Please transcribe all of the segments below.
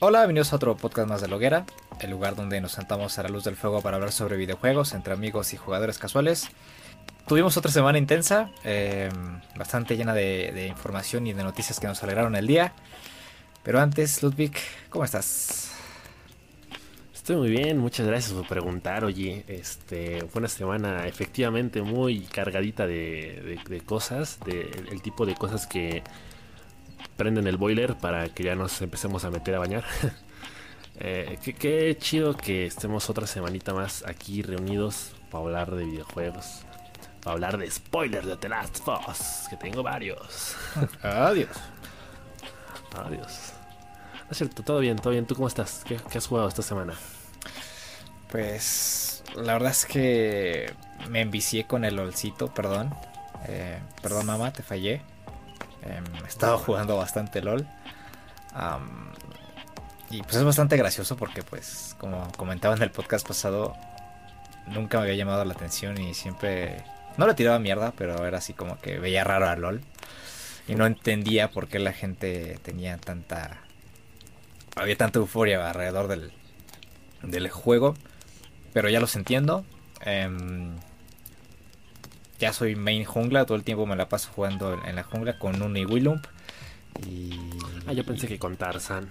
Hola, bienvenidos a otro podcast más de Loguera, el lugar donde nos sentamos a la luz del fuego para hablar sobre videojuegos entre amigos y jugadores casuales. Tuvimos otra semana intensa, eh, bastante llena de, información y de noticias que nos alegraron el día. Pero antes, Ludwig, ¿cómo estás? Estoy muy bien, muchas gracias por preguntar. Oye, este fue una semana efectivamente muy cargadita de, de, de cosas, de, el tipo de cosas que prenden el boiler para que ya nos empecemos a meter a bañar. eh, qué, qué, chido que estemos otra semanita más aquí reunidos para hablar de videojuegos. Para hablar de spoilers de The Last of Us, que tengo varios. Adiós. Adiós. No es cierto, todo bien, todo bien. ¿Tú cómo estás? ¿Qué, qué has jugado esta semana? Pues la verdad es que me envicié con el olcito, perdón. Eh, perdón mamá, te fallé. Eh, he jugando bastante LOL. Um, y pues es bastante gracioso porque pues como comentaba en el podcast pasado, nunca me había llamado la atención y siempre... No le tiraba mierda, pero era así como que veía raro a LOL. Y no entendía por qué la gente tenía tanta... Había tanta euforia alrededor del, del juego. Pero ya los entiendo. Eh, ya soy main jungla, todo el tiempo me la paso jugando en la jungla con Nunu y Willump. Y... Ah, yo pensé que con Tarzan.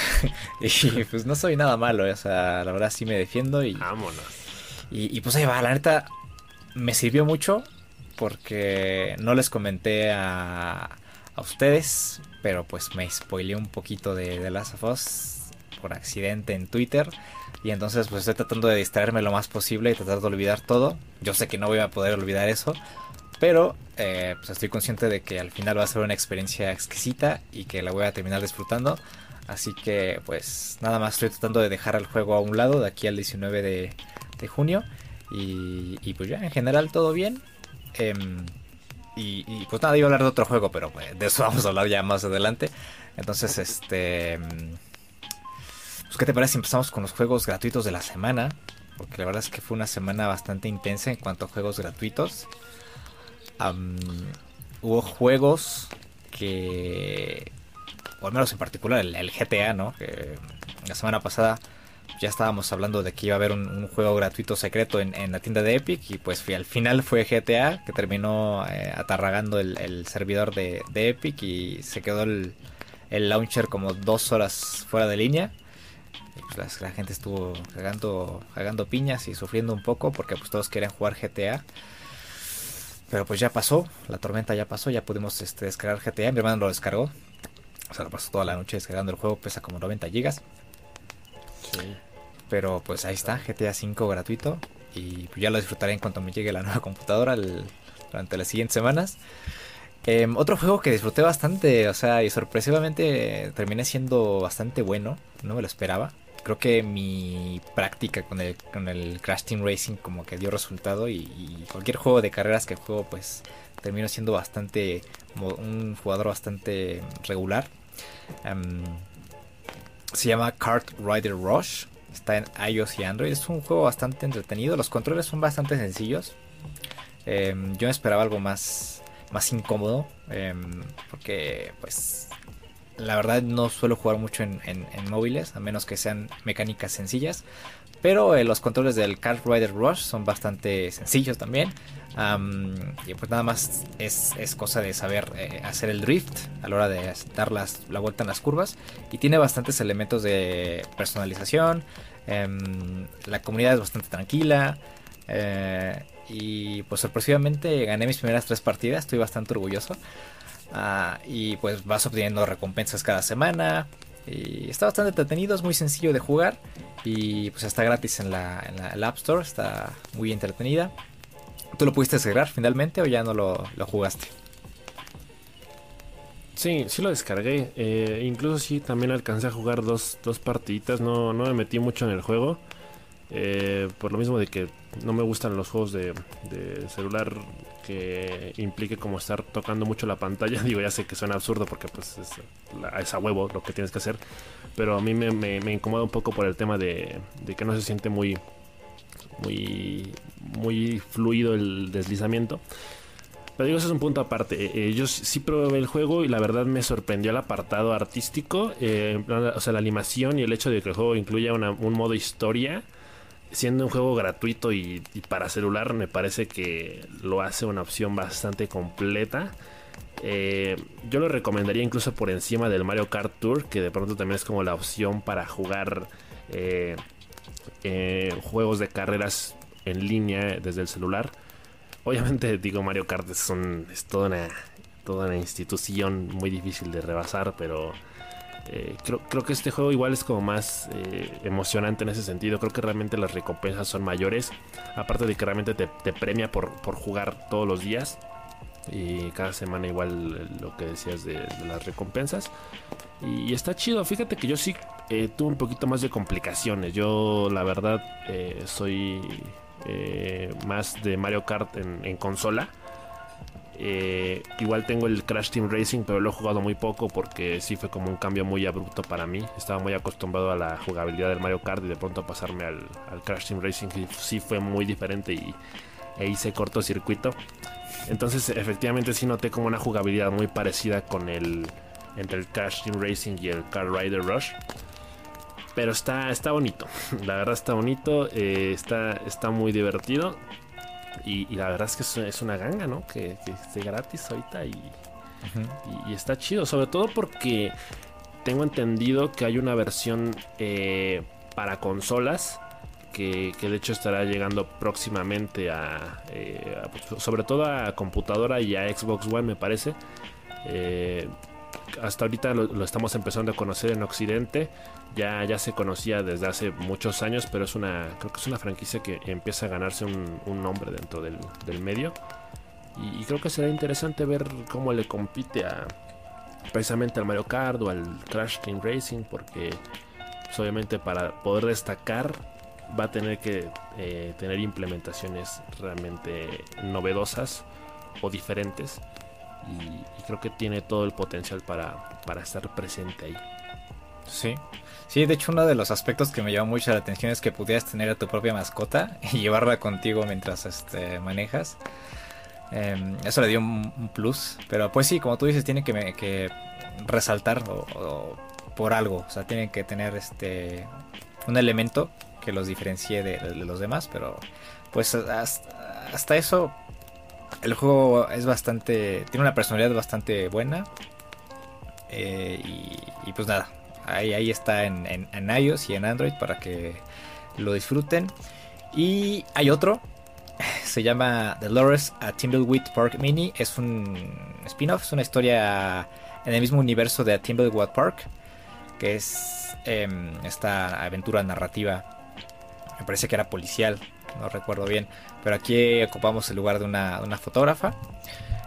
y pues no soy nada malo, o sea, la verdad sí me defiendo y... Vámonos. Y, y pues ahí va, la neta me sirvió mucho porque no les comenté a, a ustedes, pero pues me spoileé un poquito de, de Last of Us por accidente en Twitter. Y entonces pues estoy tratando de distraerme lo más posible y tratar de olvidar todo. Yo sé que no voy a poder olvidar eso. Pero eh, pues estoy consciente de que al final va a ser una experiencia exquisita y que la voy a terminar disfrutando. Así que pues nada más estoy tratando de dejar el juego a un lado de aquí al 19 de, de junio. Y, y, pues ya en general todo bien. Eh, y, pues nada, iba a hablar de otro juego, pero pues, de eso vamos a hablar ya más adelante. Entonces, este... Pues, ¿Qué te parece si empezamos con los juegos gratuitos de la semana? Porque la verdad es que fue una semana bastante intensa en cuanto a juegos gratuitos. Hubo juegos que, o al menos en particular el, GTA, ¿no? Que la semana pasada ya estábamos hablando de que iba a haber un, juego gratuito secreto en, la tienda de Epic y pues al final fue GTA que terminó eh, atarragando el, servidor de, Epic y se quedó el, launcher como dos horas fuera de línea pues la, la, gente estuvo cagando, cagando piñas y sufriendo un poco porque pues todos querían jugar GTA. Pero pues ya pasó, la tormenta ya pasó, ya pudimos este, descargar GTA, mi hermano lo descargó. O sea, lo pasó toda la noche descargando el juego, pesa como 90 gigas. Sí. Pero pues ahí está, GTA 5 gratuito. Y pues ya lo disfrutaré en cuanto me llegue la nueva computadora el, durante las siguientes semanas. Eh, otro juego que disfruté bastante, o sea, y sorpresivamente terminé siendo bastante bueno, no me lo esperaba. Creo que mi práctica con el, con el Crash Team Racing como que dio resultado y, cualquier juego de carreras que juego pues termino siendo bastante, un jugador bastante regular. Um, se llama Kart Rider Rush, está en iOS y Android, es un juego bastante entretenido, los controles son bastante sencillos. Um, yo esperaba algo más más incómodo eh, porque pues la verdad no suelo jugar mucho en, móviles a menos que sean mecánicas sencillas pero eh, los controles del Kart Rider Rush son bastante sencillos también um, y pues nada más es, es cosa de saber eh, hacer el drift a la hora de dar la vuelta en las curvas y tiene bastantes elementos de personalización um, la comunidad es bastante tranquila eh, y pues sorpresivamente gané mis primeras tres partidas, estoy bastante orgulloso. Uh, y pues vas obteniendo recompensas cada semana. Y está bastante entretenido, es muy sencillo de jugar. Y pues está gratis en la App Store, está muy entretenida. ¿Tú lo pudiste descargar finalmente o ya no lo, lo jugaste? Sí, sí lo descargué. Eh, incluso sí también alcancé a jugar dos, dos partiditas. No, no me metí mucho en el juego. Eh, por lo mismo de que no me gustan los juegos de, de, celular que implique como estar tocando mucho la pantalla. Digo, ya sé que suena absurdo porque pues es, es a huevo lo que tienes que hacer. Pero a mí me, incomoda un poco por el tema de, que no se siente muy, muy, muy fluido el deslizamiento. Pero digo, eso es un punto aparte. Eh, eh, yo sí probé el juego y la verdad me sorprendió el apartado artístico. Eh, o sea, la animación y el hecho de que el juego incluya un modo historia. Siendo un juego gratuito y, para celular, me parece que lo hace una opción bastante completa. yo lo recomendaría incluso por encima del Mario Kart Tour, que de pronto también es como la opción para jugar juegos de carreras en línea desde el celular. Obviamente, digo, Mario Kart es, es toda, una, toda una institución muy difícil de rebasar, pero eh, creo, creo, que este juego igual es como más eh, emocionante en ese sentido. Creo que realmente las recompensas son mayores. Aparte de que realmente te, premia por, por, jugar todos los días. Y cada semana igual lo que decías de, las recompensas. Y, está chido. Fíjate que yo sí eh, tuve un poquito más de complicaciones. Yo la verdad soy eh, más de Mario Kart en, consola. Eh, igual tengo el Crash Team Racing, pero lo he jugado muy poco porque sí fue como un cambio muy abrupto para mí. Estaba muy acostumbrado a la jugabilidad del Mario Kart y de pronto pasarme al, Crash Team Racing sí fue muy diferente y e hice cortocircuito. Entonces efectivamente sí noté como una jugabilidad muy parecida con el entre el Crash Team Racing y el Car Rider Rush. Pero está, está bonito. La verdad está bonito. Eh, está, está muy divertido. Y, la verdad es que es, una ganga, ¿no? Que, esté gratis ahorita y, y, está chido. Sobre todo porque tengo entendido que hay una versión eh, para consolas. Que, de hecho estará llegando próximamente a, eh, sobre todo a computadora y a Xbox One me parece hasta ahorita lo, estamos empezando a conocer en Occidente ya, ya se conocía desde hace muchos años, pero es una, creo que es una franquicia que empieza a ganarse un, nombre dentro del, medio. Y, creo que será interesante ver cómo le compite precisamente al Mario Kart o al Crash Team Racing, porque pues, obviamente para poder destacar va a tener que eh, tener implementaciones realmente novedosas o diferentes. Y, creo que tiene todo el potencial para, para estar presente ahí. Sí, Sí, de hecho uno de los aspectos que me llamó mucho la atención es que pudieras tener a tu propia mascota y llevarla contigo mientras este, manejas. Em, eso le dio un, plus, pero pues sí, como tú dices, tiene que, resaltar por algo, o sea, tienen que tener este un elemento que los diferencie de, los demás, pero pues hasta, eso el juego es bastante, tiene una personalidad bastante buena eh, y pues nada, Ahí, está en, en, iOS y en Android para que lo disfruten. Y hay otro, se llama The Lores a Timbleweed Park Mini. Es un spin-off, es una historia en el mismo universo de Timbleweed Park, que es em, esta aventura narrativa. Me parece que era policial, no recuerdo bien, pero aquí ocupamos el lugar de una, fotógrafa.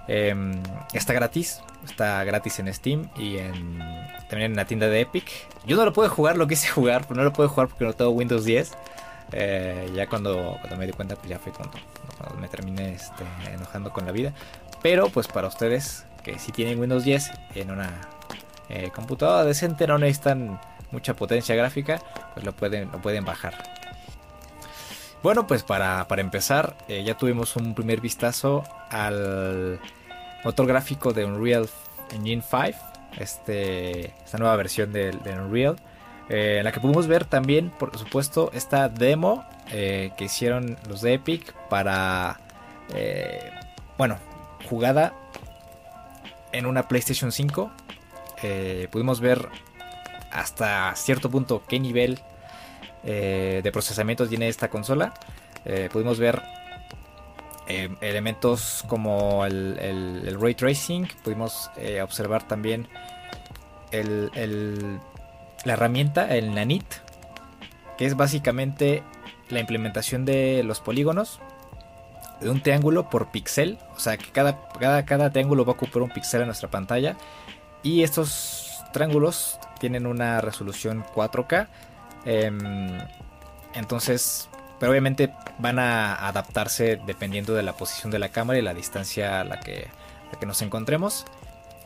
Em, está gratis, está gratis en Steam y en, también en la tienda de Epic. Yo no lo puedo jugar, lo quise jugar, pero no lo puedo jugar porque no tengo Windows 10. Eh, ya cuando, cuando, me di cuenta, pues ya fue cuando, me terminé este, enojando con la vida. Pero pues para ustedes que si tienen Windows 10 en una eh, computadora decente, no necesitan mucha potencia gráfica, pues lo pueden, lo pueden bajar. Bueno, pues para, empezar, eh, ya tuvimos un primer vistazo al motor gráfico de Unreal Engine 5, este, esta nueva versión de, Unreal, eh, en la que pudimos ver también, por supuesto, esta demo eh, que hicieron los de Epic para, bueno, jugada en una PlayStation 5. pudimos ver hasta cierto punto qué nivel eh, de procesamiento tiene esta consola. Eh, pudimos ver eh, elementos como el, ray tracing, pudimos observar también la herramienta, el Nanit, que es básicamente la implementación de los polígonos de un triángulo por píxel, o sea que cada, cada, cada triángulo va a ocupar un píxel en nuestra pantalla y estos triángulos tienen una resolución 4K Em, entonces, pero obviamente van a adaptarse dependiendo de la posición de la cámara y la distancia a la que, nos encontremos.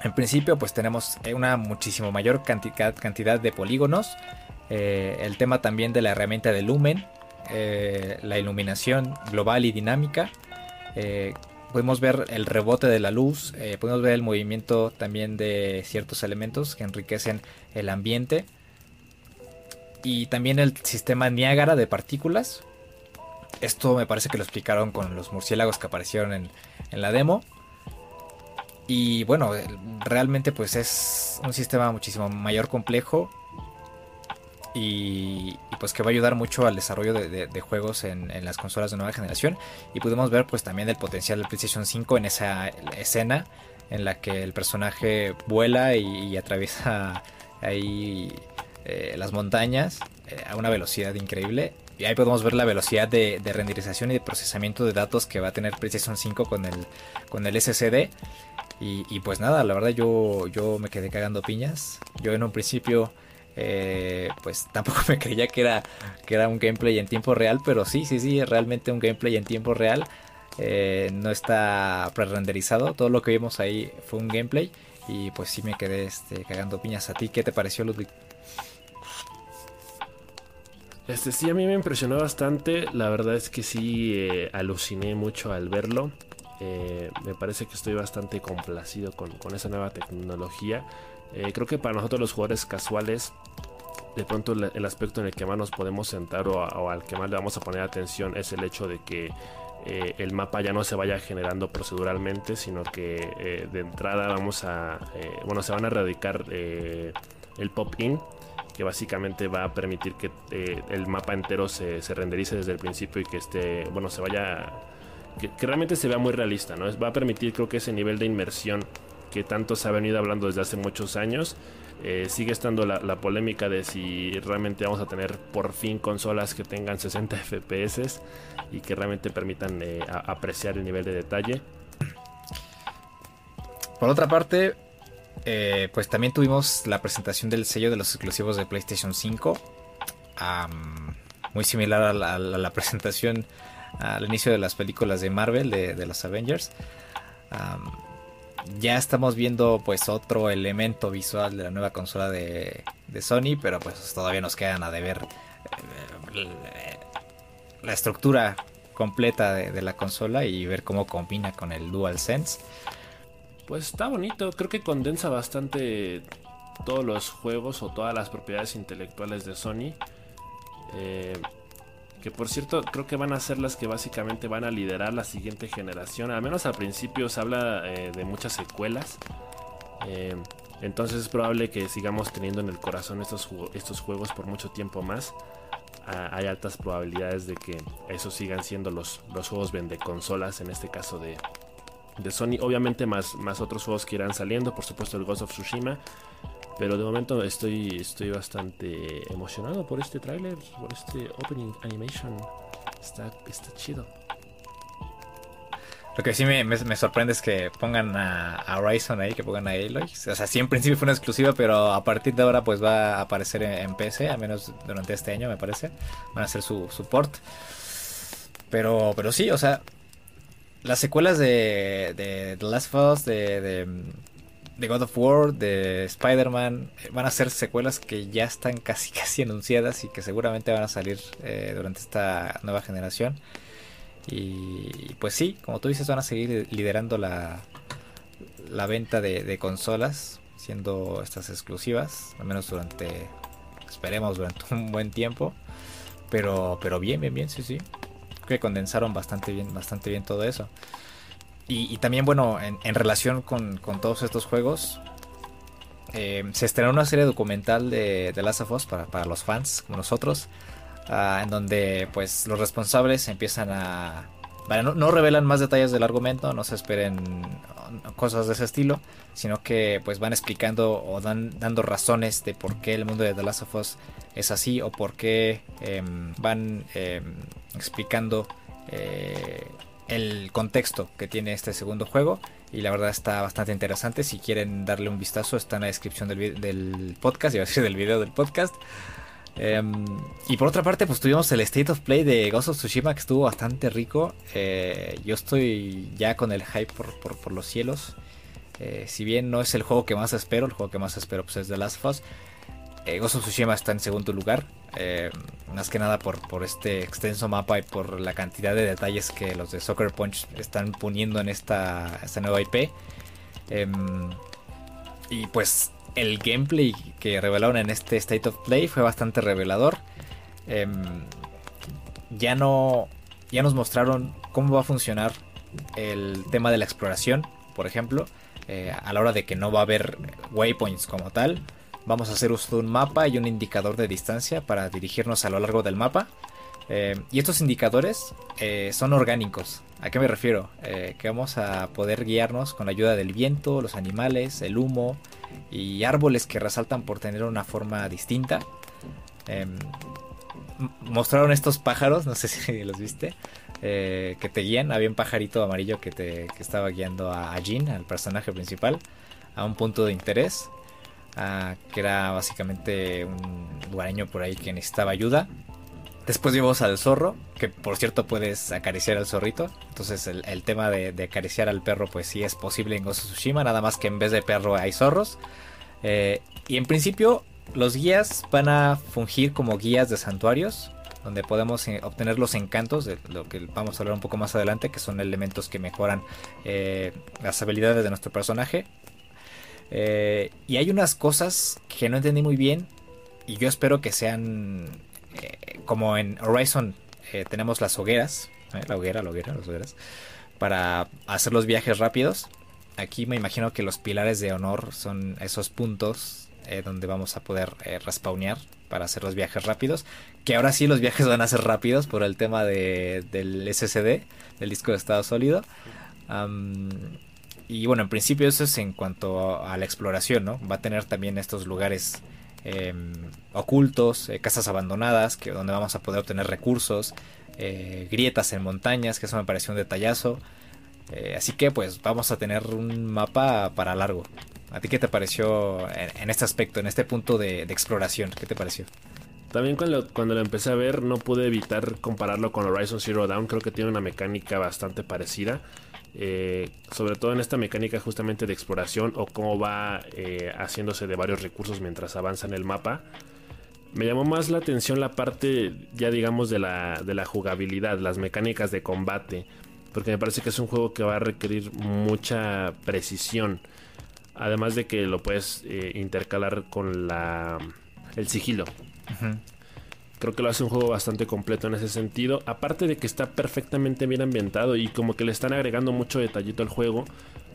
En principio, pues tenemos una muchísimo mayor cantidad, de polígonos. Eh, el tema también de la herramienta de lumen, eh, la iluminación global y dinámica, eh, podemos ver el rebote de la luz, eh, podemos ver el movimiento también de ciertos elementos que enriquecen el ambiente. Y también el sistema Niágara de partículas. Esto me parece que lo explicaron con los murciélagos que aparecieron en, en la demo. Y bueno, realmente pues es un sistema muchísimo mayor complejo y, pues que va a ayudar mucho al desarrollo de, juegos en, las consolas de nueva generación y pudimos ver pues también el potencial del PlayStation 5 en esa escena en la que el personaje vuela y, atraviesa ahí eh, las montañas eh, a una velocidad increíble y ahí podemos ver la velocidad de, renderización y de procesamiento de datos que va a tener PlayStation 5 con el, con el SSD y, y pues nada, la verdad yo, yo me quedé cagando piñas yo en un principio eh, pues tampoco me creía que era, que era un gameplay en tiempo real, pero sí, sí, sí, realmente un gameplay en tiempo real. No está pre-renderizado, todo lo que vimos ahí fue un gameplay y pues sí me quedé este, cagando piñas. ¿A ti qué te pareció, Ludwig? Este sí, a mí me impresionó bastante. La verdad es que sí eh, aluciné mucho al verlo. me parece que estoy bastante complacido con, con esa nueva tecnología. Eh, creo que para nosotros los jugadores casuales, de pronto el, aspecto en el que más nos podemos sentar o, al que más le vamos a poner atención es el hecho de que eh, el mapa ya no se vaya generando proceduralmente, sino que eh, de entrada vamos a, bueno, se van a erradicar el pop-in, que básicamente va a permitir que el mapa entero se, renderice desde el principio y que esté, bueno, se vaya, que, realmente se vea muy realista, ¿no? Va a permitir creo que ese nivel de inmersión que tanto se ha venido hablando desde hace muchos años. Eh, sigue estando la, polémica de si realmente vamos a tener por fin consolas que tengan 60 FPS y que realmente permitan eh, apreciar el nivel de detalle. Por otra parte, eh, pues también tuvimos la presentación del sello de los exclusivos de PlayStation 5. muy similar a la, presentación al inicio de las películas de Marvel, de, los Avengers ya estamos viendo pues otro elemento visual de la nueva consola de, Sony, pero pues todavía nos quedan a deber eh, la estructura completa de, la consola y ver cómo combina con el DualSense. Pues está bonito, creo que condensa bastante todos los juegos o todas las propiedades intelectuales de Sony. Eh, que por cierto creo que van a ser las que básicamente van a liderar la siguiente generación. Al menos al principio se habla eh, de muchas secuelas. Eh, entonces es probable que sigamos teniendo en el corazón estos, juegos por mucho tiempo más. Ah, hay altas probabilidades de que esos sigan siendo los, los juegos vende consolas, en este caso de, de Sony. Obviamente más, más otros juegos que irán saliendo, por supuesto el Ghost of Tsushima. Pero de momento estoy, estoy bastante emocionado por este tráiler, por este opening animation. Está, está chido. Lo que sí me, sorprende es que pongan a, Horizon ahí, que pongan a Aloy. O sea, sí en principio fue una exclusiva, pero a partir de ahora pues va a aparecer en, PC, al menos durante este año me parece. Van a hacer su support. Pero, pero sí, o sea, las secuelas de, de The Last of Us, de, de God of War, de Spider-Man, eh, van a ser secuelas que ya están casi casi anunciadas y que seguramente van a salir eh, durante esta nueva generación. Y pues sí, como tú dices, van a seguir liderando la, la venta de, consolas, siendo estas exclusivas, al menos durante, esperemos, durante un buen tiempo. Pero, pero bien, bien, bien, sí, sí. Que condensaron bastante bien, bastante bien todo eso. Y, también, bueno, en, relación con, todos estos juegos, eh, se estrenó una serie documental de, The Last of Us para, los fans como nosotros, ah, en donde pues los responsables empiezan a... no, revelan más detalles del argumento, no se esperen cosas de ese estilo, sino que pues van explicando o dan, dando razones de por qué el mundo de The Last of Us es así o por qué em, van em, explicando eh, el contexto que tiene este segundo juego y la verdad está bastante interesante. Si quieren darle un vistazo está en la descripción del, del podcast, iba a decir del video del podcast. Em, y por otra parte, pues tuvimos el State of Play de Ghost of Tsushima que estuvo bastante rico. Eh, yo estoy ya con el hype por, los cielos. Eh, si bien no es el juego que más espero, el juego que más espero pues, es The Last of Us. Eh, Ghost of Tsushima está en segundo lugar. Más que nada por, por este extenso mapa y por la cantidad de detalles que los de Soccer Punch están poniendo en esta, esta nueva IP. Em, y pues el gameplay que revelaron en este State of Play fue bastante revelador. Em, ya no. Ya nos mostraron cómo va a funcionar el tema de la exploración, por ejemplo. Eh, a la hora de que no va a haber waypoints como tal. Vamos a hacer uso de un mapa y un indicador de distancia para dirigirnos a lo largo del mapa. Eh, y estos indicadores eh, son orgánicos. ¿A qué me refiero? que vamos a poder guiarnos con la ayuda del viento, los animales, el humo y árboles que resaltan por tener una forma distinta. Em, mostraron estos pájaros, no sé si los viste, eh, que te guían. Había un pajarito amarillo que, te, que estaba guiando a, Jean, al personaje principal, a un punto de interés. que era básicamente un lugareño por ahí que necesitaba ayuda. Después vimos al zorro, que por cierto puedes acariciar al zorrito. Entonces el, tema de, acariciar al perro pues sí es posible en Ghost of Tsushima, nada más que en vez de perro hay zorros. Eh, y en principio los guías van a fungir como guías de santuarios, donde podemos eh, obtener los encantos, de lo que vamos a hablar un poco más adelante, que son elementos que mejoran eh, las habilidades de nuestro personaje. Y hay unas cosas que no entendí muy bien, y yo espero que sean como en Horizon tenemos las hogueras, la hoguera, la hoguera, las hogueras, para hacer los viajes rápidos. Aquí me imagino que los pilares de honor son esos puntos eh, donde vamos a poder eh, respawnear para hacer los viajes rápidos. Que ahora sí los viajes van a ser rápidos por el tema de, del SSD, del disco de estado sólido. y bueno, en principio eso es en cuanto a la exploración, ¿no? Va a tener también estos lugares em, ocultos, eh, casas abandonadas, que donde vamos a poder obtener recursos, grietas en montañas, que eso me pareció un detallazo. así que pues vamos a tener un mapa para largo. ¿A ti qué te pareció en, este aspecto, en este punto de, exploración? ¿Qué te pareció? También cuando, cuando lo empecé a ver no pude evitar compararlo con Horizon Zero Dawn. Creo que tiene una mecánica bastante parecida. Eh, sobre todo en esta mecánica justamente de exploración o cómo va eh, haciéndose de varios recursos mientras avanza en el mapa. Me llamó más la atención la parte ya digamos de la, de la jugabilidad, las mecánicas de combate. Porque me parece que es un juego que va a requerir mucha precisión. Además de que lo puedes eh, intercalar con la el sigilo. Creo que lo hace un juego bastante completo en ese sentido. Aparte de que está perfectamente bien ambientado y como que le están agregando mucho detallito al juego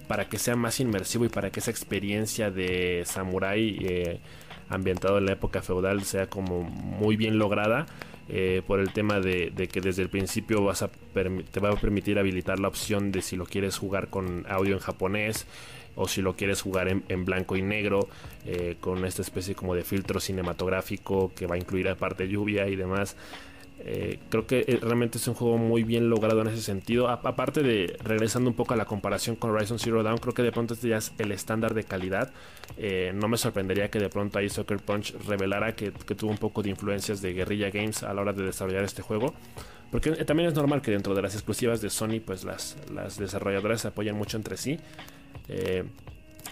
para que sea más inmersivo y para que esa experiencia de samurai eh, ambientado en la época feudal sea como muy bien lograda. Eh, por el tema de, que desde el principio vas a te va a permitir habilitar la opción de si lo quieres jugar con audio en japonés o si lo quieres jugar en, blanco y negro eh, con esta especie como de filtro cinematográfico que va a incluir aparte lluvia y demás. Eh, creo que eh, realmente es un juego muy bien logrado en ese sentido. aparte de regresando un poco a la comparación con Horizon Zero Dawn, creo que de pronto este ya es el estándar de calidad. no me sorprendería que de pronto ahí Soccer Punch revelara que, tuvo un poco de influencias de Guerrilla Games a la hora de desarrollar este juego. Porque también es normal que dentro de las exclusivas de Sony, pues las, las desarrolladoras se apoyan mucho entre sí. Eh,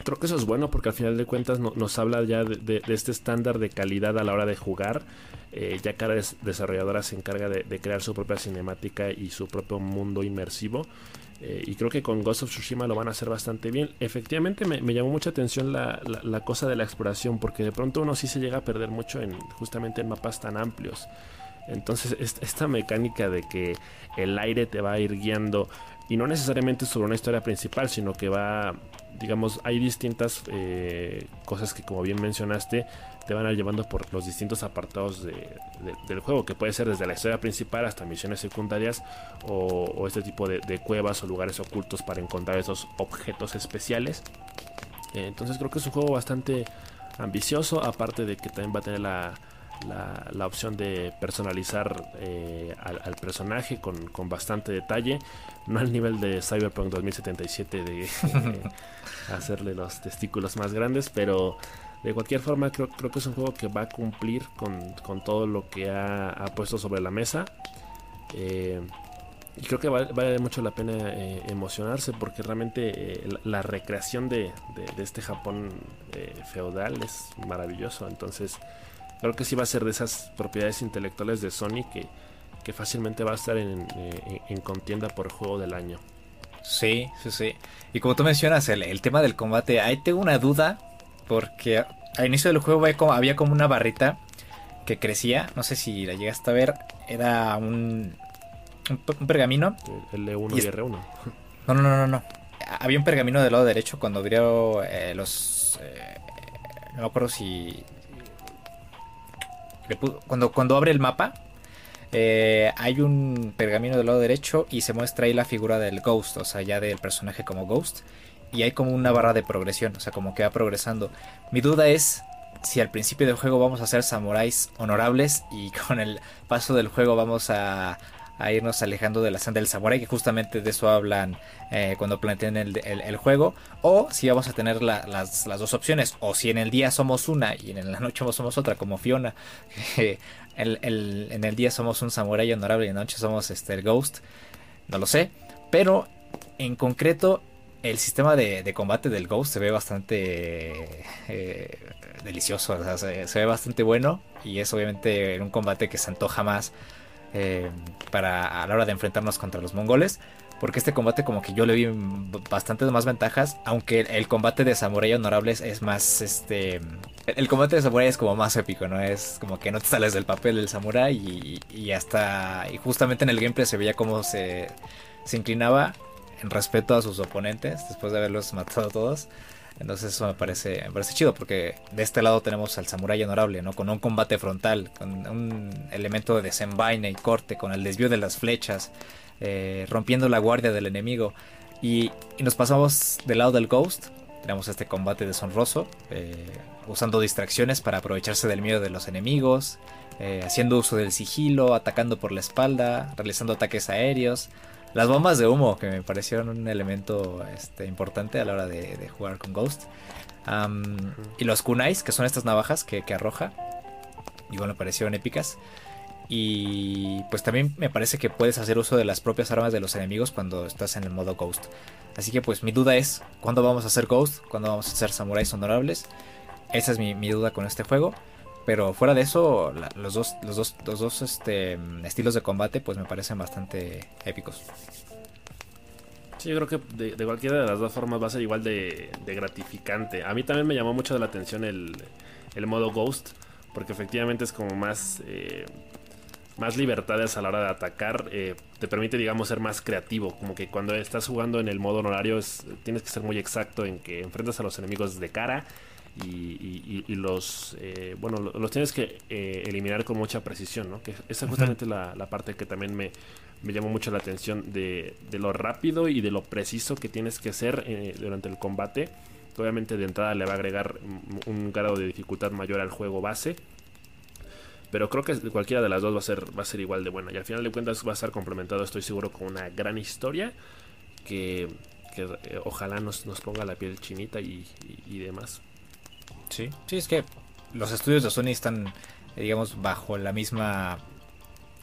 creo que eso es bueno porque al final de cuentas nos habla ya de, este estándar de calidad a la hora de jugar. Eh, ya cada desarrolladora se encarga de, crear su propia cinemática y su propio mundo inmersivo. Eh, y creo que con Ghost of Tsushima lo van a hacer bastante bien. Efectivamente me, llamó mucha atención la, cosa de la exploración porque de pronto uno sí se llega a perder mucho en justamente en mapas tan amplios. Entonces esta mecánica de que el aire te va a ir guiando y no necesariamente sobre una historia principal, sino que va, digamos, hay distintas eh, cosas que como bien mencionaste, te van a ir llevando por los distintos apartados del juego, que puede ser desde la historia principal hasta misiones secundarias o, este tipo de, cuevas o lugares ocultos para encontrar esos objetos especiales. Eh, entonces creo que es un juego bastante ambicioso, aparte de que también va a tener la, la, opción de personalizar eh, al, personaje con, bastante detalle. No al nivel de Cyberpunk 2077 de hacerle los testículos más grandes, pero de cualquier forma creo, creo que es un juego que va a cumplir con, todo lo que ha, puesto sobre la mesa. Eh, y creo que vale, mucho la pena eh, emocionarse porque realmente la, recreación de, de, este Japón feudal es maravilloso. Entonces creo que sí va a ser de esas propiedades intelectuales de Sony que, que fácilmente va a estar en, en, contienda por juego del año. Sí, sí, sí. Y como tú mencionas, el, el, tema del combate, ahí tengo una duda, porque al inicio del juego había como una barrita que crecía, no sé si la llegaste a ver, era un, un, pergamino. El L1 y, R1. No, no, no, no, no. Había un pergamino del lado derecho cuando abrió eh, los... Eh, no me acuerdo si... Cuando, cuando abre el mapa, eh, hay un pergamino del lado derecho y se muestra ahí la figura del Ghost, o sea, ya del personaje como Ghost. Y hay como una barra de progresión, o sea, como que va progresando. Mi duda es si al principio del juego vamos a ser samuráis honorables y con el paso del juego vamos a, irnos alejando de la senda del samurái, que justamente de eso hablan eh, cuando plantean el, juego, o si vamos a tener las, dos opciones, o si en el día somos una y en la noche somos otra, como Fiona, en el día somos un samurái honorable y en la noche somos este, el ghost, no lo sé, pero en concreto el sistema de, combate del Ghost se ve bastante eh, delicioso, se, ve bastante bueno y es obviamente un combate que se antoja más eh, para a la hora de enfrentarnos contra los mongoles. Porque este combate como que yo le vi bastantes más ventajas, aunque el, combate de samurai honorables es más, este... El, combate de samurai es como más épico, ¿no? Es como que no te sales del papel del samurai y, y hasta... Y justamente en el gameplay se veía cómo se, se inclinaba en respeto a sus oponentes después de haberlos matado todos. Entonces eso me parece, me parece chido porque de este lado tenemos al samurái honorable, ¿no? Con un combate frontal, con un elemento de desenvaine y corte, con el desvío de las flechas, eh, rompiendo la guardia del enemigo. Y, nos pasamos del lado del Ghost, tenemos este combate deshonroso, eh, usando distracciones para aprovecharse del miedo de los enemigos, eh, haciendo uso del sigilo, atacando por la espalda, realizando ataques aéreos. Las bombas de humo, que me parecieron un elemento este, importante a la hora de, jugar con Ghost. y los kunais, que son estas navajas que, arroja. Igual me parecieron épicas. Y pues también me parece que puedes hacer uso de las propias armas de los enemigos cuando estás en el modo Ghost. Así que pues mi duda es, ¿cuándo vamos a hacer Ghost? ¿Cuándo vamos a hacer samuráis honorables? Esa es mi, mi duda con este juego. Pero fuera de eso, los dos, los dos, los dos este, estilos de combate pues me parecen bastante épicos. Sí, yo creo que de, cualquiera de las dos formas va a ser igual de, gratificante. A mí también me llamó mucho la atención el, modo Ghost, porque efectivamente es como más, eh, más libertades a la hora de atacar. Eh, te permite, digamos, ser más creativo. Como que cuando estás jugando en el modo honorario es, tienes que ser muy exacto en que enfrentas a los enemigos de cara y, los eh, bueno los tienes que eh, eliminar con mucha precisión ¿no? que esa es justamente la, parte que también me, me, llamó mucho la atención de, lo rápido y de lo preciso que tienes que ser eh, durante el combate. Obviamente de entrada le va a agregar un grado de dificultad mayor al juego base pero creo que cualquiera de las dos va a ser va a ser igual de buena. Y al final de cuentas va a estar complementado estoy seguro con una gran historia que, ojalá nos, nos, ponga la piel chinita y demás Sí, sí, es que los estudios de Sony están, digamos, bajo la misma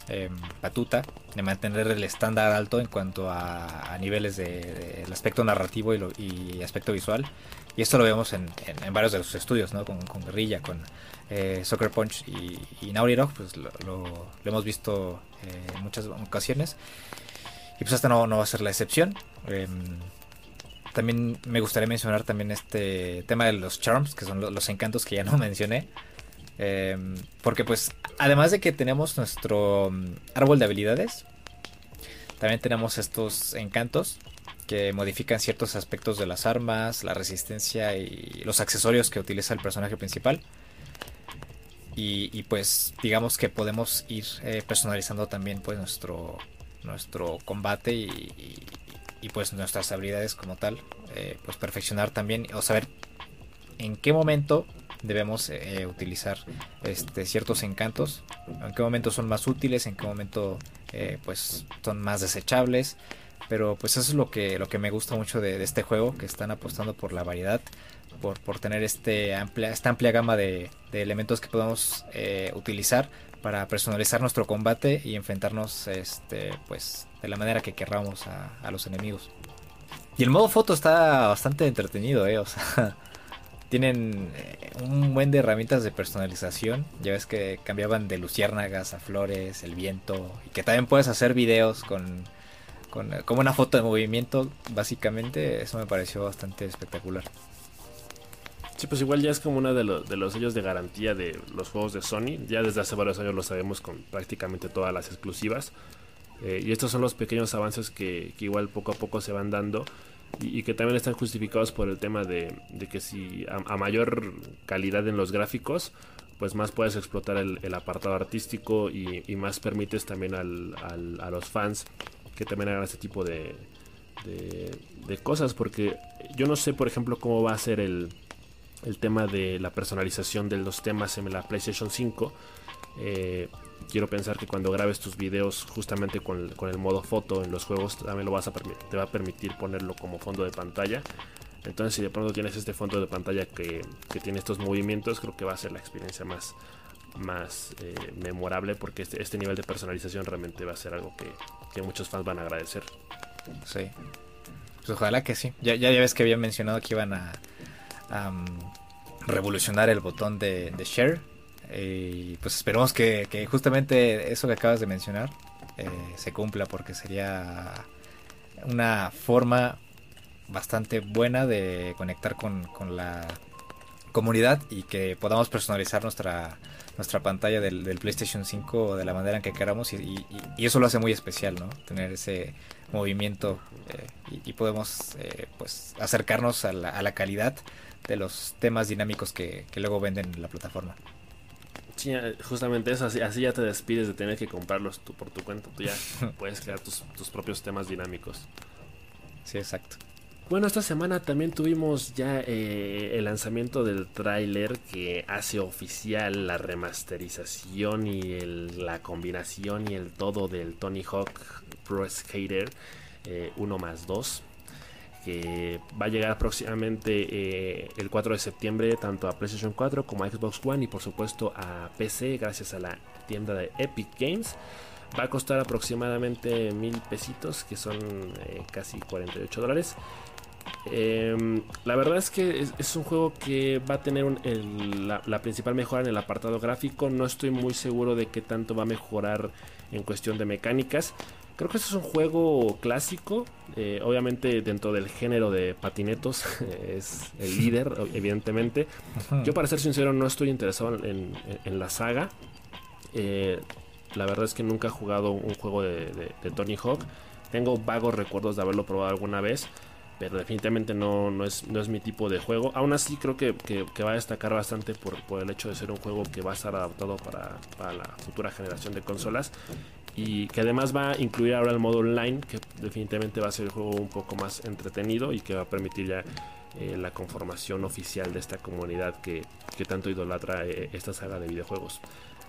eh, batuta de mantener el estándar alto en cuanto a, niveles del de, aspecto narrativo y, y, aspecto visual. Y esto lo vemos en, varios de los estudios, ¿no? Con, Guerrilla, con eh, Soccer Punch y, y Naughty Dog, pues lo, hemos visto eh, en muchas ocasiones. Y pues esta no, no va a ser la excepción. También me gustaría mencionar también este tema de los charms, que son los, encantos que ya no mencioné. Em, porque pues, además de que tenemos nuestro mm, árbol de habilidades, también tenemos estos encantos que modifican ciertos aspectos de las armas, la resistencia y los accesorios que utiliza el personaje principal. Y, pues digamos que podemos ir eh, personalizando también pues nuestro, nuestro combate y pues nuestras habilidades como tal, eh, pues perfeccionar también o saber en qué momento debemos eh, utilizar este, ciertos encantos, en qué momento son más útiles, en qué momento eh, pues son más desechables. Pero pues eso es lo que, lo que me gusta mucho de, este juego, que están apostando por la variedad, por, por tener este amplia, esta amplia gama de elementos que podemos utilizar para personalizar nuestro combate y enfrentarnos este pues de la manera que querramos a, los enemigos. Y el modo foto está bastante entretenido, eh, o sea, tienen eh, un buen de herramientas de personalización. Ya ves que cambiaban de luciérnagas a flores, el viento. Y que también puedes hacer videos con, con como una foto de movimiento, básicamente. Eso me pareció bastante espectacular. Sí, pues igual ya es como uno de, de los sellos de garantía de los juegos de Sony. Ya desde hace varios años lo sabemos con prácticamente todas las exclusivas. Eh, y estos son los pequeños avances que, igual poco a poco se van dando y, que también están justificados por el tema de, que si a, mayor calidad en los gráficos, pues más puedes explotar el, apartado artístico y, más permites también al, a los fans que también hagan este tipo de, de, cosas. Porque yo no sé, por ejemplo, cómo va a ser el, el tema de la personalización de los temas en la PlayStation 5. Eh, quiero pensar que cuando grabes tus videos justamente con, el modo foto en los juegos también lo vas a te va a permitir ponerlo como fondo de pantalla. Entonces si de pronto tienes este fondo de pantalla que, tiene estos movimientos, creo que va a ser la experiencia más, más eh, memorable porque este, este, nivel de personalización realmente va a ser algo que, muchos fans van a agradecer. Sí. Pues ojalá que sí. Ya, ya, ves que habían mencionado que iban a, revolucionar el botón de, share. Y pues esperemos que, justamente eso que acabas de mencionar eh, se cumpla porque sería una forma bastante buena de conectar con, la comunidad y que podamos personalizar nuestra nuestra pantalla del, PlayStation 5 de la manera en que queramos. Y, eso lo hace muy especial, ¿no? Tener ese movimiento eh, y, podemos eh, pues acercarnos a la, a la, calidad de los temas dinámicos que, que luego venden en la plataforma. Sí, justamente eso, así, ya te despides de tener que comprarlos tú por tu cuenta. Tú ya puedes crear tus, propios temas dinámicos. Sí, exacto. Bueno, esta semana también tuvimos ya eh, el lanzamiento del tráiler que hace oficial la remasterización y la combinación y el todo del Tony Hawk Pro Skater 1 eh, más 2 va a llegar próximamente eh, el 4 de septiembre tanto a PlayStation 4 como a Xbox One y por supuesto a PC gracias a la tienda de Epic Games. Va a costar aproximadamente mil pesitos, que son eh, casi 48 dólares. Em, la verdad es que es, un juego que va a tener la, la, principal mejora en el apartado gráfico. No estoy muy seguro de qué tanto va a mejorar en cuestión de mecánicas. Creo que este es un juego clásico, eh, obviamente dentro del género de patinetos es el líder, evidentemente. Yo para ser sincero no estoy interesado en, la saga. Eh, la verdad es que nunca he jugado un juego de, Tony Hawk. Tengo vagos recuerdos de haberlo probado alguna vez, pero definitivamente no, no, es, no es mi tipo de juego. Aún así creo que, va a destacar bastante por, por, el hecho de ser un juego que va a estar adaptado para, para la futura generación de consolas y que además va a incluir ahora el modo online, que definitivamente va a ser el juego un poco más entretenido y que va a permitir ya eh, la conformación oficial de esta comunidad que, tanto idolatra eh, esta saga de videojuegos.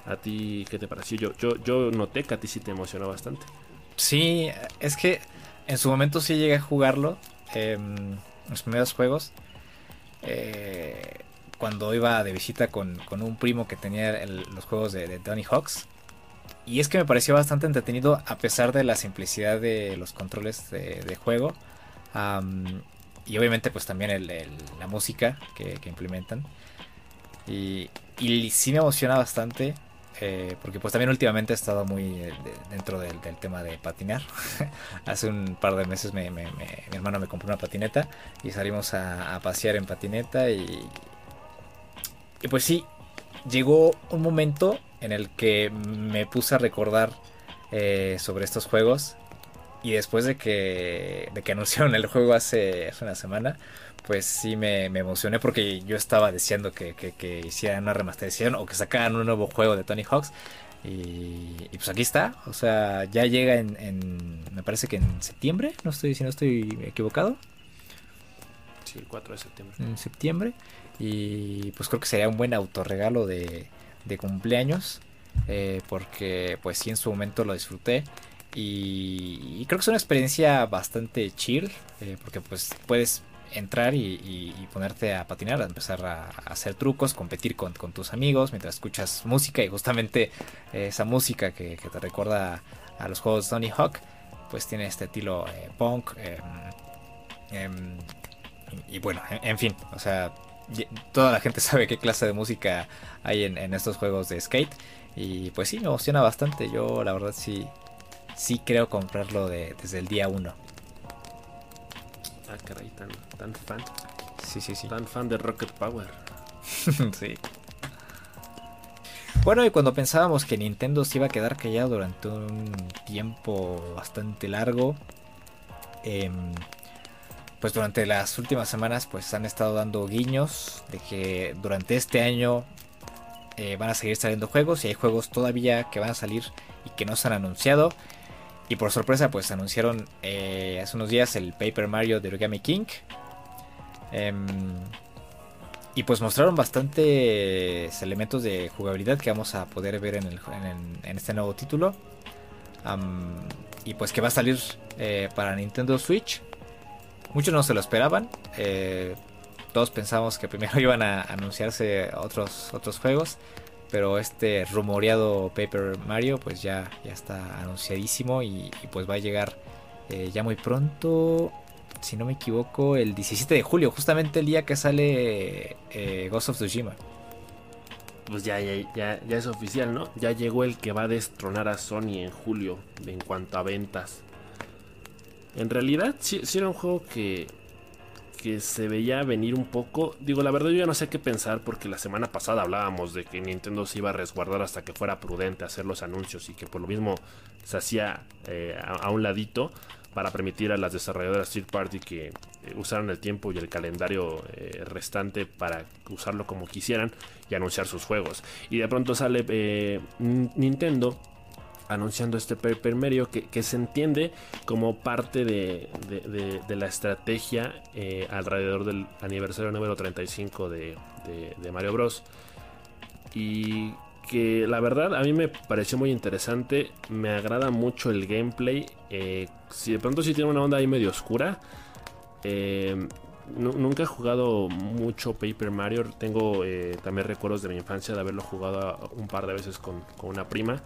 ¿A ti qué te pareció? Yo, yo, noté que a ti sí te emocionó bastante. Sí, es que en su momento sí llegué a jugarlo, en los primeros juegos. Eh, cuando iba de visita con, un primo que tenía los juegos de, de Tony Hawks y es que me pareció bastante entretenido a pesar de la simplicidad de los controles de, juego. y obviamente pues también la música que, implementan. Y, y, sí me emociona bastante. Eh, porque pues también últimamente he estado muy eh, dentro del, tema de patinar. Hace un par de meses mi hermano me compró una patineta y salimos a, a pasear en patineta y, y pues sí, llegó un momento en el que me puse a recordar eh, sobre estos juegos. Y después de que, de que anunciaron el juego hace, una semana, pues sí me, emocioné porque yo estaba deseando que, que, hicieran una remasterización o que sacaran un nuevo juego de Tony Hawks. Y, pues aquí está, o sea, ya llega en, me parece que en septiembre, no estoy, si no estoy equivocado. Sí, el 4 de septiembre. En septiembre. Y pues creo que sería un buen autorregalo de, de cumpleaños. Eh, porque pues sí en su momento lo disfruté. Y, creo que es una experiencia bastante chill. Eh, porque pues puedes entrar y, ponerte a patinar, a empezar a, hacer trucos, competir con, tus amigos mientras escuchas música y justamente eh, esa música que, te recuerda a los juegos de Tony Hawk, pues tiene este estilo punk. Em, em, y bueno, en, fin, o sea, toda la gente sabe qué clase de música hay en, estos juegos de skate. Y pues sí, me emociona bastante. Yo la verdad sí, sí creo comprarlo desde el día 1. Ah, caray, tan, tan fan. Sí, sí, sí. Tan fan de Rocket Power. sí. Bueno, y cuando pensábamos que Nintendo se iba a quedar callado durante un tiempo bastante largo, em, pues durante las últimas semanas pues han estado dando guiños de que durante este año eh, van a seguir saliendo juegos y hay juegos todavía que van a salir y que no se han anunciado. Y por sorpresa pues anunciaron eh, hace unos días el Paper Mario de Origami King. Em, y pues mostraron bastantes elementos de jugabilidad que vamos a poder ver en, este nuevo título. y pues que va a salir eh, para Nintendo Switch. Muchos no se lo esperaban. Eh, todos pensamos que primero iban a anunciarse otros, otros juegos. Pero este rumoreado Paper Mario pues ya, ya está anunciadísimo y, pues va a llegar eh, ya muy pronto si no me equivoco, el 17 de julio, justamente el día que sale eh, Ghost of Tsushima. Pues ya, ya, ya, ya, es oficial, ¿no? Ya llegó el que va a destronar a Sony en julio en cuanto a ventas. En realidad, sí, era un juego que, que se veía venir un poco. Digo, la verdad yo ya no sé qué pensar porque la semana pasada hablábamos de que Nintendo se iba a resguardar hasta que fuera prudente hacer los anuncios y que por lo mismo se hacía eh, a, un ladito para permitir a las desarrolladoras third party que eh, usaran el tiempo y el calendario eh, restante para usarlo como quisieran y anunciar sus juegos. Y de pronto sale Nintendo anunciando este Paper Mario que, se entiende como parte de, la estrategia alrededor del aniversario número 35 de, Mario Bros. Y que la verdad a mí me pareció muy interesante. Me agrada mucho el gameplay. Eh, si de pronto sí tiene una onda ahí medio oscura. Eh, nunca he jugado mucho Paper Mario. Tengo eh, también recuerdos de mi infancia de haberlo jugado un par de veces con, una prima.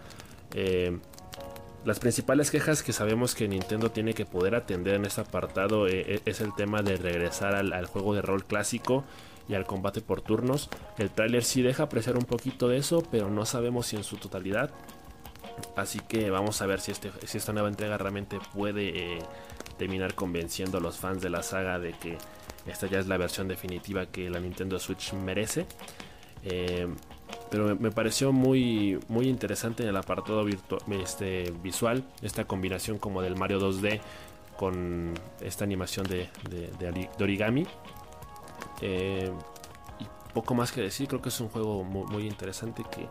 Las principales quejas que sabemos que Nintendo tiene que poder atender en este apartado es el tema de regresar al juego de rol clásico y al combate por turnos. El tráiler sí deja apreciar un poquito de eso, pero no sabemos si en su totalidad. Así que vamos a ver si, este, esta nueva entrega realmente puede eh, terminar convenciendo a los fans de la saga de que esta ya es la versión definitiva que la Nintendo Switch merece. Eh, pero me, pareció muy, muy interesante en el apartado este, visual, esta combinación como del Mario 2D con esta animación de, origami. Eh, y poco más que decir, creo que es un juego muy, interesante que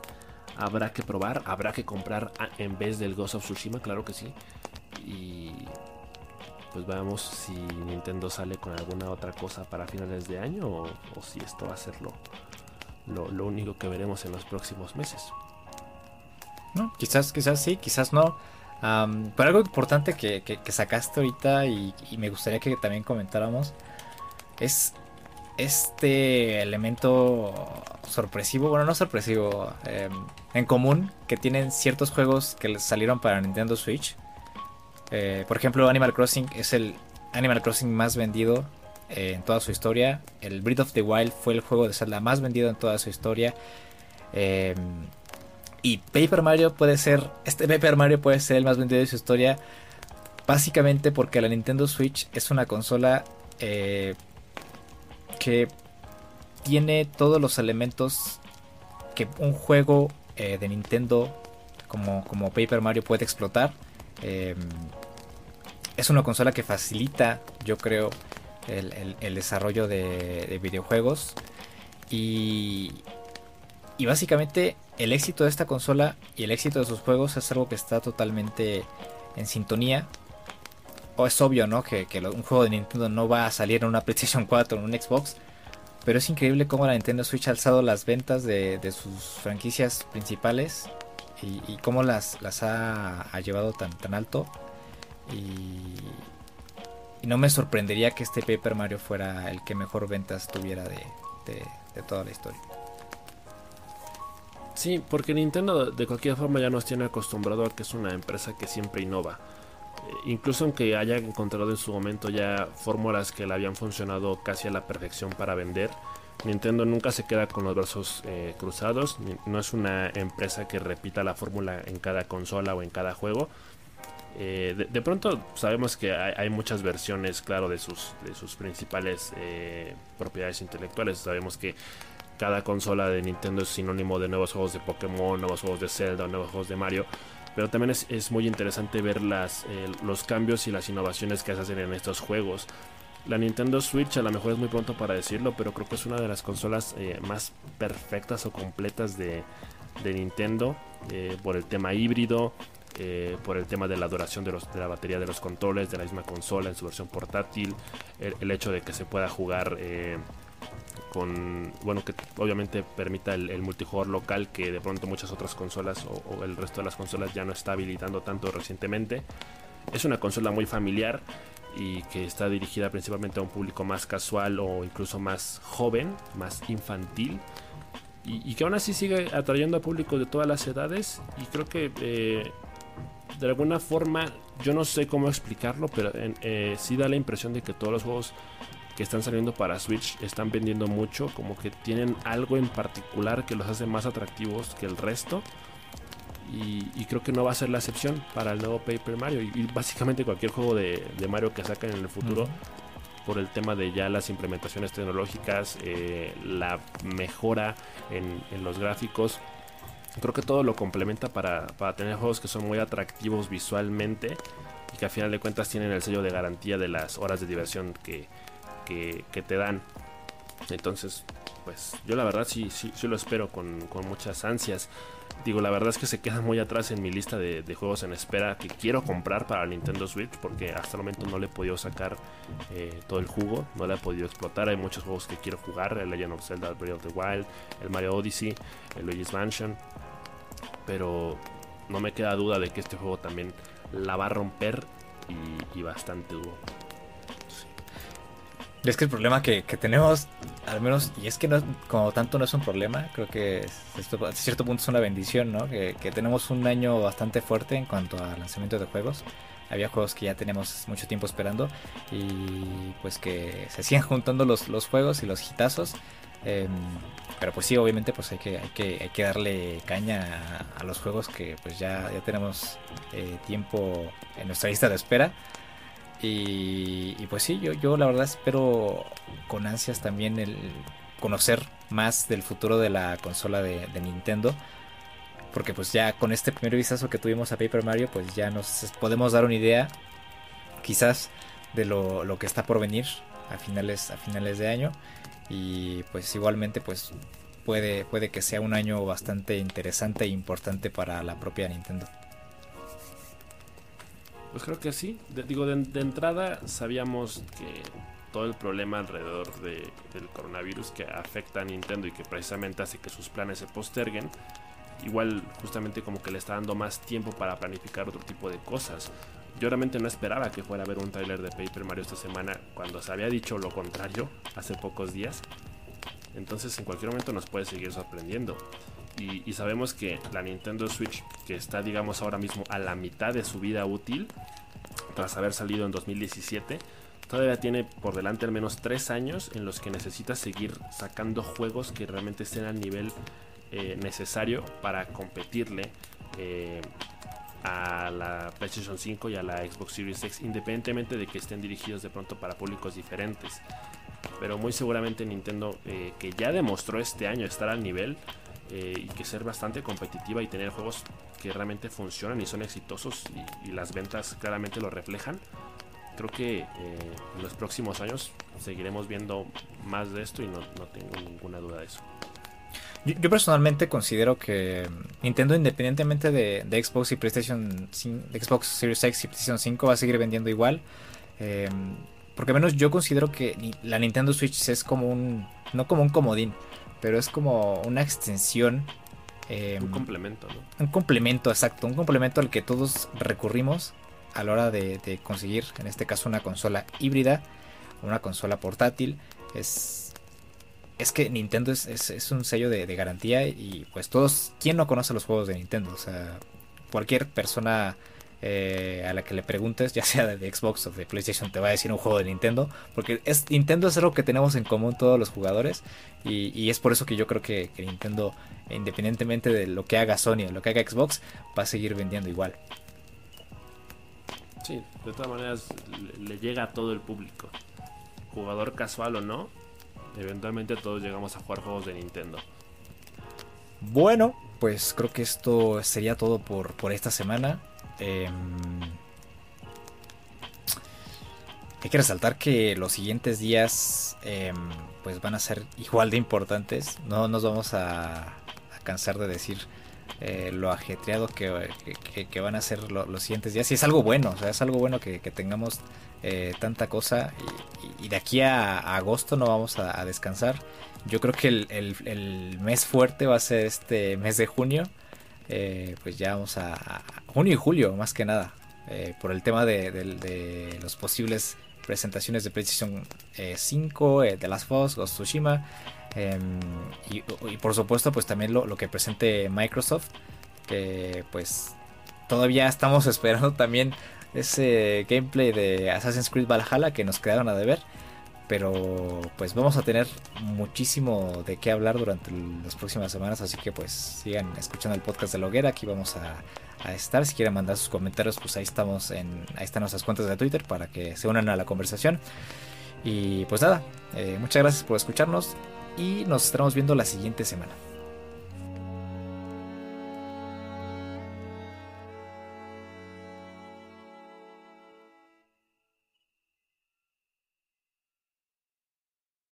habrá que probar, habrá que comprar en vez del Ghost of Tsushima, claro que sí. Y pues veamos si Nintendo sale con alguna otra cosa para finales de año o, si esto va a ser lo, lo, único que veremos en los próximos meses. No, quizás, quizás sí, quizás no. pero algo importante que, sacaste ahorita y, me gustaría que también comentáramos es este elemento sorpresivo, bueno, no sorpresivo, em, en común que tienen ciertos juegos que salieron para Nintendo Switch. Eh, por ejemplo, Animal Crossing es el Animal Crossing más vendido eh, en toda su historia. El Breath of the Wild fue el juego de Zelda más vendido en toda su historia. Em, y Paper Mario puede ser, este Paper Mario puede ser el más vendido de su historia. Básicamente porque la Nintendo Switch es una consola eh, que tiene todos los elementos que un juego eh, de Nintendo como, como, Paper Mario puede explotar. Es una consola que facilita, yo creo, el, desarrollo de, videojuegos. Y, y, básicamente el éxito de esta consola y el éxito de sus juegos es algo que está totalmente en sintonía o es obvio, ¿no? Que, un juego de Nintendo no va a salir en una PlayStation 4 o en un Xbox. Pero es increíble cómo la Nintendo Switch ha alzado las ventas de, sus franquicias principales y, cómo las, las ha, llevado tan, tan alto. Y, no me sorprendería que este Paper Mario fuera el que mejor ventas tuviera de, de toda la historia. Sí, porque Nintendo de cualquier forma ya nos tiene acostumbrado a que es una empresa que siempre innova. Eh, incluso aunque haya encontrado en su momento ya fórmulas que le habían funcionado casi a la perfección para vender, Nintendo nunca se queda con los brazos eh, cruzados, no es una empresa que repita la fórmula en cada consola o en cada juego. Eh, de, pronto sabemos que hay, muchas versiones, claro, de sus, de sus principales eh, propiedades intelectuales. Sabemos que cada consola de Nintendo es sinónimo de nuevos juegos de Pokémon, nuevos juegos de Zelda, nuevos juegos de Mario. Pero también es, muy interesante ver las, los cambios y las innovaciones que se hacen en estos juegos. La Nintendo Switch a lo mejor es muy pronto para decirlo, pero creo que es una de las consolas eh, más perfectas o completas de, Nintendo eh, por el tema híbrido, eh, por el tema de la duración de, la batería de los controles de la misma consola en su versión portátil, el, hecho de que se pueda jugar con, bueno, que obviamente permita el, multijugador local que de pronto muchas otras consolas o el resto de las consolas ya no está habilitando tanto recientemente. Es una consola muy familiar y que está dirigida principalmente a un público más casual o incluso más joven, más infantil. Y, que aún así sigue atrayendo a público de todas las edades. Y creo que eh, de alguna forma, yo no sé cómo explicarlo, pero eh, sí da la impresión de que todos los juegos que están saliendo para Switch están vendiendo mucho, como que tienen algo en particular que los hace más atractivos que el resto. Y, creo que no va a ser la excepción para el nuevo Paper Mario y, básicamente cualquier juego de, Mario que saquen en el futuro por el tema de ya las implementaciones tecnológicas, eh, la mejora en, los gráficos. Creo que todo lo complementa para, tener juegos que son muy atractivos visualmente y que a final de cuentas tienen el sello de garantía de las horas de diversión que, te dan. Entonces, pues yo la verdad sí, sí, sí lo espero con, con muchas ansias. Digo, la verdad es que se queda muy atrás en mi lista de, juegos en espera que quiero comprar para Nintendo Switch porque hasta el momento no le he podido sacar eh, todo el jugo, no le he podido explotar. Hay muchos juegos que quiero jugar, el Legend of Zelda Breath of the Wild, el Mario Odyssey, el Luigi's Mansion, pero no me queda duda de que este juego también la va a romper y, bastante duro. Es que el problema que, tenemos, al menos, y es que no, como tanto no es un problema, creo que a cierto punto es una bendición, ¿no? Que, tenemos un año bastante fuerte en cuanto al lanzamiento de juegos. Había juegos que ya tenemos mucho tiempo esperando y pues que se sigan juntando los, los juegos y los hitazos. Em, pero pues sí, obviamente pues hay que, hay que, hay que darle caña a, los juegos que pues ya, ya tenemos eh, tiempo en nuestra lista de espera. Y, pues sí, yo, yo la verdad espero con ansias también el conocer más del futuro de la consola de, Nintendo. Porque pues ya con este primer vistazo que tuvimos a Paper Mario, pues ya nos podemos dar una idea quizás de lo, que está por venir a finales, a finales de año. Y pues igualmente pues puede, puede que sea un año bastante interesante e importante para la propia Nintendo. Pues creo que sí. digo, de, entrada sabíamos que todo el problema alrededor del coronavirus que afecta a Nintendo y que precisamente hace que sus planes se posterguen, igual justamente como que le está dando más tiempo para planificar otro tipo de cosas. Yo realmente no esperaba que fuera a ver un tráiler de Paper Mario esta semana cuando se había dicho lo contrario hace pocos días. Entonces en cualquier momento nos puede seguir sorprendiendo. Y, sabemos que la Nintendo Switch, que está digamos ahora mismo a la mitad de su vida útil, tras haber salido en 2017, todavía tiene por delante al menos 3 años en los que necesita seguir sacando juegos que realmente estén al nivel eh, necesario para competirle eh, a la PlayStation 5 y a la Xbox Series X, independientemente de que estén dirigidos de pronto para públicos diferentes. Pero muy seguramente Nintendo, eh, que ya demostró este año estar al nivel, eh, y que ser bastante competitiva y tener juegos que realmente funcionan y son exitosos y, las ventas claramente lo reflejan. Creo que eh, en los próximos años seguiremos viendo más de esto y no, tengo ninguna duda de eso. Yo, personalmente considero que Nintendo, independientemente de, Xbox y PlayStation Xbox Series X y PlayStation 5, va a seguir vendiendo igual. Eh, porque al menos yo considero que la Nintendo Switch es como un. No como un comodín, pero es como una extensión. Em, un complemento, ¿no? Un complemento, exacto. Un complemento al que todos recurrimos a la hora de, conseguir, en este caso, una consola híbrida, una consola portátil. Es, es que Nintendo es, un sello de, garantía y pues todos, ¿quién no conoce los juegos de Nintendo? O sea, cualquier persona eh, a la que le preguntes, ya sea de Xbox o de PlayStation, te va a decir un juego de Nintendo. Porque es, Nintendo es algo que tenemos en común todos los jugadores. Y, es por eso que yo creo que, Nintendo, independientemente de lo que haga Sony lo que haga Xbox, va a seguir vendiendo igual. Sí, de todas maneras le, llega a todo el público. Jugador casual o no, eventualmente todos llegamos a jugar juegos de Nintendo. Bueno, pues creo que esto sería todo por, por esta semana. Em, hay que resaltar que los siguientes días em, pues van a ser igual de importantes. No nos vamos a, cansar de decir eh, lo ajetreado que, van a ser los siguientes días. Y es algo bueno, o sea, es algo bueno que, tengamos eh, tanta cosa. Y, de aquí a, agosto no vamos a, descansar. Yo creo que el mes fuerte va a ser este mes de junio. Eh, pues ya vamos a, junio y julio más que nada eh, por el tema de, los posibles presentaciones de PlayStation 5 eh, de las Fox Ghost Tsushima em, y, por supuesto pues también lo, que presente Microsoft que pues todavía estamos esperando también ese gameplay de Assassin's Creed Valhalla que nos quedaron a deber pero pues vamos a tener muchísimo de qué hablar durante las próximas semanas, así que pues sigan escuchando el podcast de Loguera, aquí vamos a, estar, si quieren mandar sus comentarios pues ahí estamos en, ahí están nuestras cuentas de Twitter para que se unan a la conversación y pues nada, eh, muchas gracias por escucharnos y nos estaremos viendo la siguiente semana.